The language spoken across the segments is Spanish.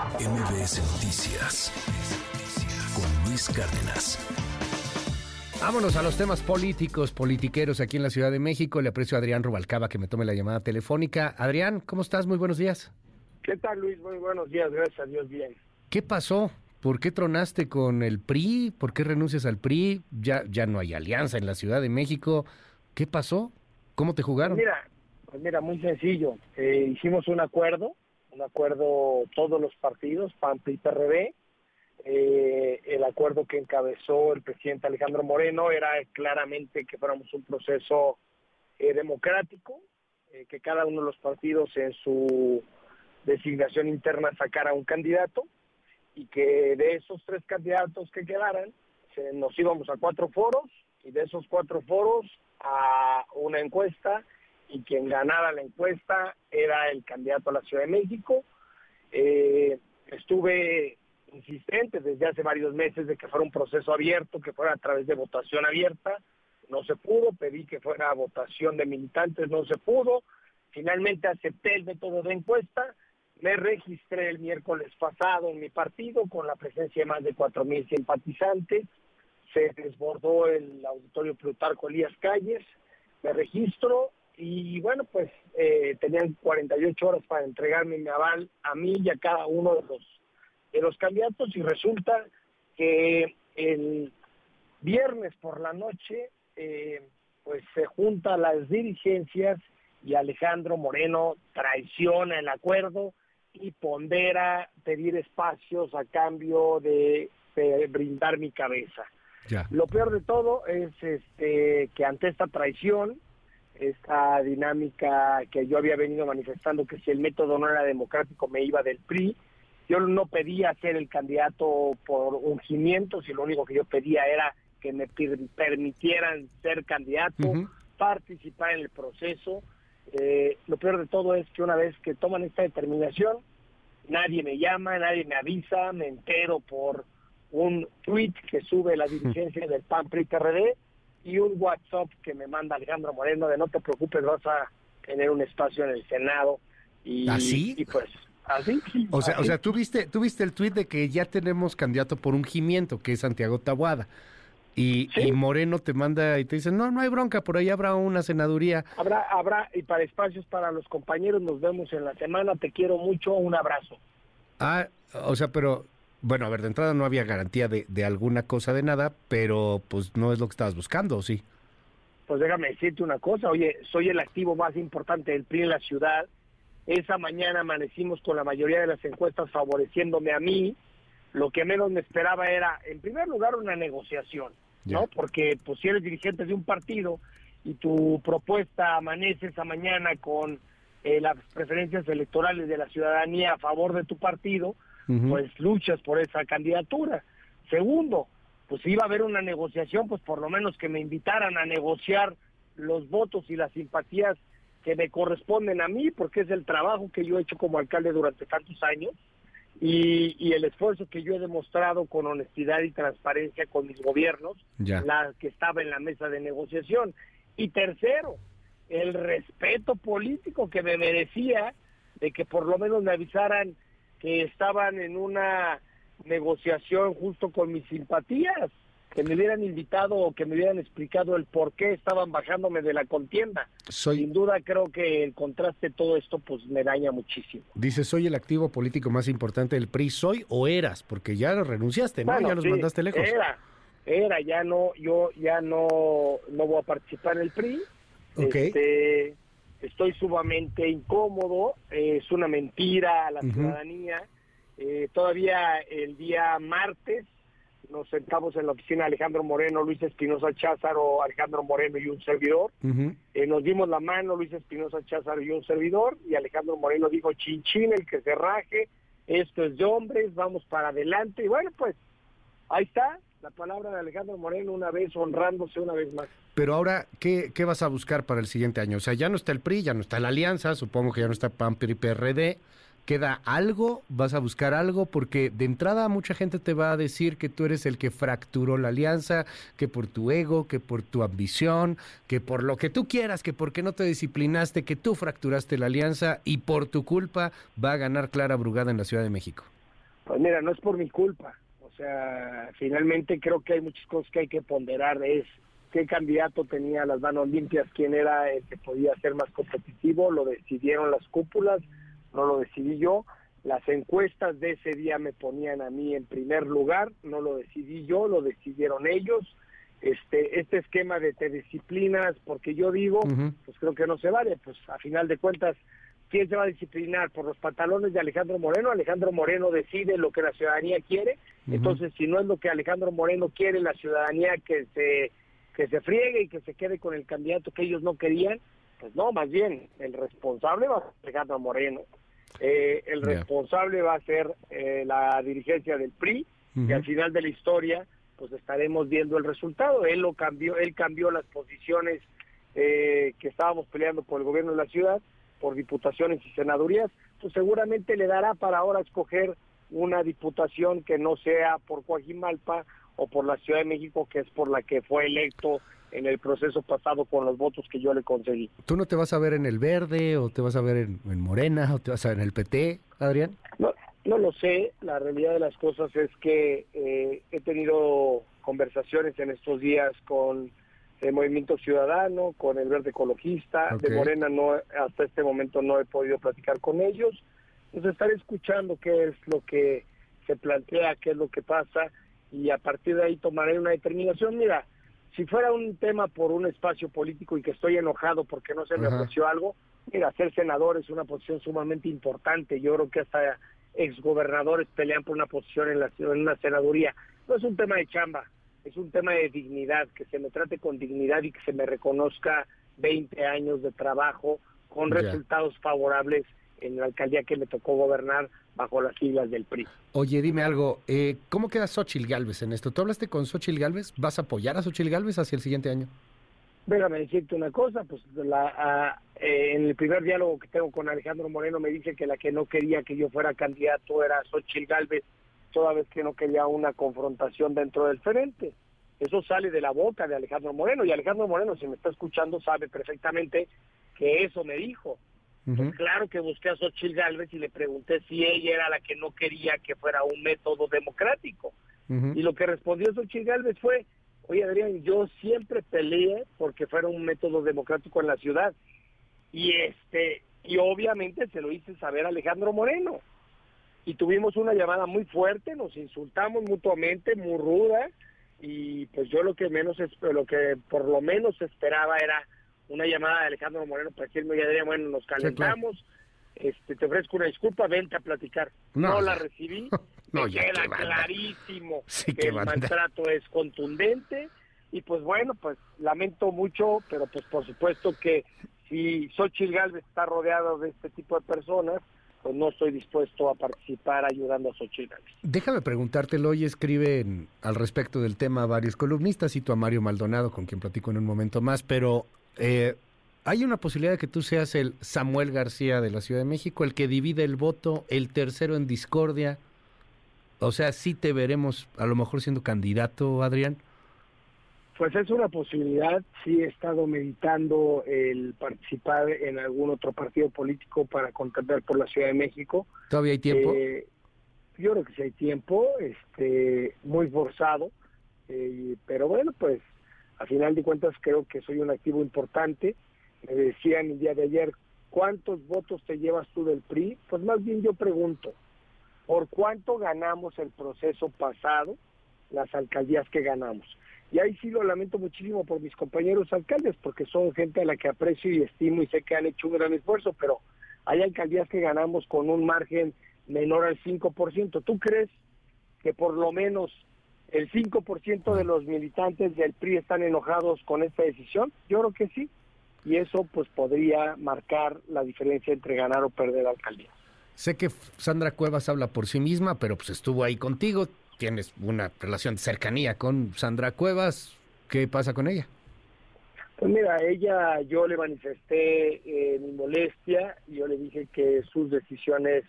MBS Noticias con Luis Cárdenas. Vámonos a los temas políticos, politiqueros aquí en la Ciudad de México. Le aprecio a Adrián Rubalcaba que me tome la llamada telefónica. Adrián, ¿cómo estás? Muy buenos días. ¿Qué tal, Luis? Muy buenos días, gracias a Dios, bien. ¿Qué pasó? ¿Por qué tronaste con el PRI? ¿Por qué renuncias al PRI? Ya, ya no hay alianza en la Ciudad de México. ¿Qué pasó? ¿Cómo te jugaron? Mira, pues mira, muy sencillo. Eh, hicimos un acuerdo, un acuerdo todos los partidos, PAN, PRI, PRD. Eh, el acuerdo que encabezó el presidente Alejandro Moreno era claramente que fuéramos un proceso eh, democrático, eh, que cada uno de los partidos en su designación interna sacara un candidato y que de esos tres candidatos que quedaran nos íbamos a cuatro foros y de esos cuatro foros a una encuesta y quien ganara la encuesta era el candidato a la Ciudad de México. Eh, estuve insistente desde hace varios meses de que fuera un proceso abierto, que fuera a través de votación abierta. No se pudo, pedí que fuera votación de militantes, no se pudo. Finalmente acepté el método de encuesta. Me registré el miércoles pasado en mi partido con la presencia de más de 4.000 simpatizantes. Se desbordó el auditorio Plutarco Elías Calles. Me registro y bueno, pues eh, tenían 48 horas para entregarme mi aval a mí y a cada uno de los, de los candidatos y resulta que el viernes por la noche eh, pues se junta las dirigencias y Alejandro Moreno traiciona el acuerdo y pondera pedir espacios a cambio de, de brindar mi cabeza. Ya. Lo peor de todo es este que ante esta traición esta dinámica que yo había venido manifestando que si el método no era democrático me iba del PRI. Yo no pedía ser el candidato por ungimiento, si lo único que yo pedía era que me permitieran ser candidato, participar en el proceso. Eh, lo peor de todo es que una vez que toman esta determinación, nadie me llama, nadie me avisa, me entero por un tweet que sube la dirigencia del PAN PRI PRD y un WhatsApp que me manda Alejandro Moreno de no te preocupes, vas a tener un espacio en el Senado. Y, ¿Así? y pues, así. sí, O sea, o sea, tú viste, tú viste el tuit de que ya tenemos candidato por ungimiento, que es Santiago Tabuada. Y, Sí. y Moreno te manda y te dice, no, no hay bronca, por ahí habrá una senaduría. Habrá, habrá, y para espacios para los compañeros, nos vemos en la semana, te quiero mucho, un abrazo. Ah, o sea, pero, bueno, a ver, de entrada no había garantía de, de alguna cosa de nada, pero pues no es lo que estabas buscando, ¿o sí? Pues déjame decirte una cosa, oye, soy el activo más importante del PRI en la ciudad. Esa mañana amanecimos con la mayoría de las encuestas favoreciéndome a mí. Lo que menos me esperaba era, en primer lugar, una negociación, ¿no? Porque pues si eres dirigente de un partido y tu propuesta amanece esa mañana con eh, las preferencias electorales de la ciudadanía a favor de tu partido, Pues luchas por esa candidatura. Segundo, pues si iba a haber una negociación, pues por lo menos que me invitaran a negociar los votos y las simpatías que me corresponden a mí, porque es el trabajo que yo he hecho como alcalde durante tantos años y, y el esfuerzo que yo he demostrado con honestidad y transparencia con mis gobiernos, Ya. la que estaba en la mesa de negociación. Y tercero, el respeto político que me merecía de que por lo menos me avisaran que estaban en una negociación justo con mis simpatías, que me hubieran invitado o que me hubieran explicado el por qué estaban bajándome de la contienda. Soy, Sin duda creo que el contraste de todo esto pues me daña muchísimo. dice, soy el activo político más importante del PRI, ¿soy o eras? Porque ya renunciaste, ¿no? Bueno, ya los sí, mandaste lejos. Era, era, ya no, yo ya no, no voy a participar en el PRI. Ok. Este, estoy sumamente incómodo, eh, es una mentira a la ciudadanía. Eh, todavía el día martes nos sentamos en la oficina Alejandro Moreno, Luis Espinosa Cházaro, Alejandro Moreno y un servidor. Eh, nos dimos la mano Luis Espinosa Cházaro y un servidor, y Alejandro Moreno dijo, chin chin, el que se raje, esto es de hombres, vamos para adelante. Y bueno, pues ahí está la palabra de Alejandro Moreno una vez honrándose una vez más. Pero ahora, ¿qué, ¿qué vas a buscar para el siguiente año? O sea, ya no está el PRI, ya no está la Alianza, supongo que ya no está PAN, PRI, PRD. ¿Queda algo? ¿Vas a buscar algo? Porque de entrada mucha gente te va a decir que tú eres el que fracturó la alianza, que por tu ego, que por tu ambición, que por lo que tú quieras, que porque no te disciplinaste, que tú fracturaste la alianza y por tu culpa va a ganar Clara Brugada en la Ciudad de México. Pues mira, no es por mi culpa. O sea, finalmente creo que hay muchas cosas que hay que ponderar. Es qué candidato tenía las manos limpias, quién era el que podía ser más competitivo. Lo decidieron las cúpulas, no lo decidí yo. Las encuestas de ese día me ponían a mí en primer lugar, no lo decidí yo, lo decidieron ellos. Este, este esquema de te disciplinas, porque yo digo, pues creo que no se vale, pues a final de cuentas, ¿quién se va a disciplinar? ¿Por los pantalones de Alejandro Moreno? Alejandro Moreno decide lo que la ciudadanía quiere, entonces si no es lo que Alejandro Moreno quiere, la ciudadanía que se, que se friegue y que se quede con el candidato que ellos no querían, pues no, más bien, el responsable va a ser Alejandro Moreno. Eh, el responsable va a ser eh, la dirigencia del PRI y al final de la historia pues estaremos viendo el resultado. Él lo cambió, él cambió las posiciones eh, que estábamos peleando por el gobierno de la ciudad, por diputaciones y senadurías, pues seguramente le dará para ahora escoger una diputación que no sea por Coajimalpa o por la Ciudad de México, que es por la que fue electo en el proceso pasado con los votos que yo le conseguí. ¿Tú no te vas a ver en el verde o te vas a ver en, Morena o te vas a ver en el PT, Adrián? No, no lo sé. La realidad de las cosas es que eh, he tenido conversaciones en estos días con el Movimiento Ciudadano, con el Verde Ecologista. De Morena no hasta este momento no he podido platicar con ellos. Entonces estaré escuchando qué es lo que se plantea, qué es lo que pasa y a partir de ahí tomaré una determinación. Mira, si fuera un tema por un espacio político y que estoy enojado porque no se me ofreció algo, mira, ser senador es una posición sumamente importante. Yo creo que hasta exgobernadores pelean por una posición en, la, en una senaduría. No es un tema de chamba, es un tema de dignidad, que se me trate con dignidad y que se me reconozca 20 años de trabajo con resultados favorables en la alcaldía que me tocó gobernar bajo las siglas del PRI. Oye, dime algo, eh, ¿cómo queda Xochil Gálvez en esto? ¿Tú hablaste con Xochil Gálvez? ¿Vas a apoyar a Xochil Gálvez hacia el siguiente año? Déjame decirte una cosa, pues la, eh, en el primer diálogo que tengo con Alejandro Moreno me dice que la que no quería que yo fuera candidato era Xochil Gálvez, toda vez que no quería una confrontación dentro del frente. Eso sale de la boca de Alejandro Moreno y Alejandro Moreno, si me está escuchando, sabe perfectamente que eso me dijo. Pues claro que busqué a Xochitl Galvez y le pregunté si ella era la que no quería que fuera un método democrático. Y lo que respondió Xochitl Galvez fue, oye Adrián, yo siempre peleé porque fuera un método democrático en la ciudad. Y este y obviamente se lo hice saber a Alejandro Moreno. Y tuvimos una llamada muy fuerte, nos insultamos mutuamente, muy ruda, y pues yo lo que menos, lo que por lo menos esperaba era una llamada de Alejandro Moreno para decirme, ya bueno, nos calentamos, este, te ofrezco una disculpa, vente a platicar. No, la recibí, no, me queda clarísimo que el maltrato es contundente y pues bueno, pues lamento mucho, pero pues por supuesto que si Xochitl Galvez está rodeado de este tipo de personas, pues no estoy dispuesto a participar ayudando a Xochitl. Déjame preguntártelo, hoy escriben al respecto del tema varios columnistas, cito a Mario Maldonado, con quien platico en un momento más, pero eh, hay una posibilidad de que tú seas el Samuel García de la Ciudad de México, el que divide el voto, el tercero en discordia. O sea, sí te veremos a lo mejor siendo candidato, Adrián. Pues es una posibilidad, sí he estado meditando el participar en algún otro partido político para contender por la Ciudad de México. ¿Todavía hay tiempo? Eh, yo creo que sí hay tiempo, este, muy forzado, eh, pero bueno, pues a final de cuentas creo que soy un activo importante. Me decían el día de ayer, ¿cuántos votos te llevas tú del PRI? Pues más bien yo pregunto, ¿por cuánto ganamos el proceso pasado, las alcaldías que ganamos? Y ahí sí lo lamento muchísimo por mis compañeros alcaldes, porque son gente a la que aprecio y estimo y sé que han hecho un gran esfuerzo, pero hay alcaldías que ganamos con un margen menor al 5%. ¿Tú crees que por lo menos ¿El 5% de los militantes del PRI están enojados con esta decisión? Yo creo que sí. Y eso pues podría marcar la diferencia entre ganar o perder alcaldía. Sé que Sandra Cuevas habla por sí misma, pero pues estuvo ahí contigo. Tienes una relación de cercanía con Sandra Cuevas. ¿Qué pasa con ella? Pues mira, ella, yo le manifesté eh, mi molestia, yo le dije que sus decisiones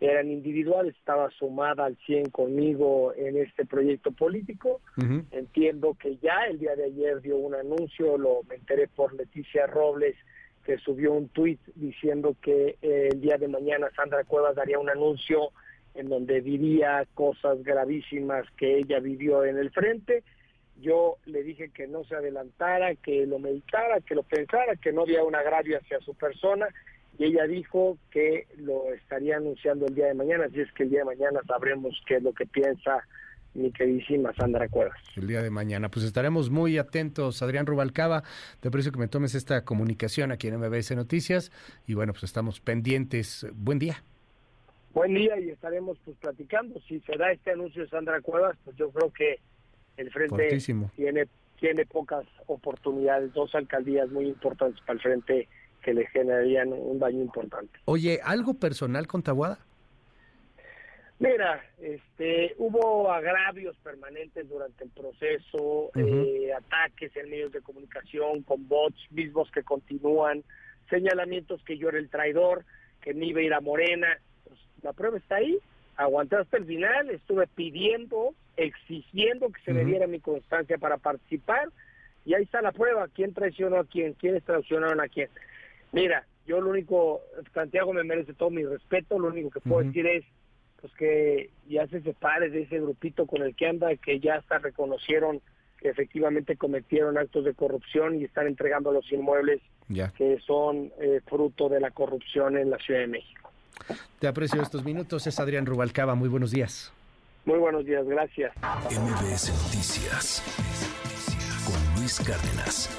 eran individuales, estaba sumada al 100 conmigo en este proyecto político. Entiendo que ya el día de ayer dio un anuncio, lo me enteré por Leticia Robles, que subió un tuit diciendo que eh, el día de mañana Sandra Cuevas daría un anuncio en donde diría cosas gravísimas que ella vivió en el frente. Yo le dije que no se adelantara, que lo meditara, que lo pensara, que no había un agravio hacia su persona y ella dijo que lo estaría anunciando el día de mañana, así es que el día de mañana sabremos qué es lo que piensa mi queridísima Sandra Cuevas. El día de mañana, pues estaremos muy atentos, Adrián Rubalcaba, te aprecio que me tomes esta comunicación aquí en MBS Noticias y bueno, pues estamos pendientes. Buen día. Buen día y estaremos pues platicando. Si se da este anuncio de Sandra Cuevas, pues yo creo que el Frente tiene, tiene pocas oportunidades, dos alcaldías muy importantes para el Frente que le generarían un daño importante. Oye, ¿algo personal con Tabuada? Mira, este, hubo agravios permanentes durante el proceso, eh, ataques en medios de comunicación con bots mismos que continúan, señalamientos que yo era el traidor, que ni iba a ir a Morena. La prueba está ahí, aguanté hasta el final, estuve pidiendo, exigiendo que se me diera mi constancia para participar, y ahí está la prueba, quién traicionó a quién, quiénes traicionaron a quién. Mira, yo lo único, Santiago me merece todo mi respeto, lo único que puedo decir es pues que ya se separe de ese grupito con el que anda, que ya hasta reconocieron que efectivamente cometieron actos de corrupción y están entregando los inmuebles que son eh, fruto de la corrupción en la Ciudad de México. Te aprecio estos minutos, es Adrián Rubalcaba, muy buenos días. Muy buenos días, gracias. MBS Noticias con Luis Cárdenas.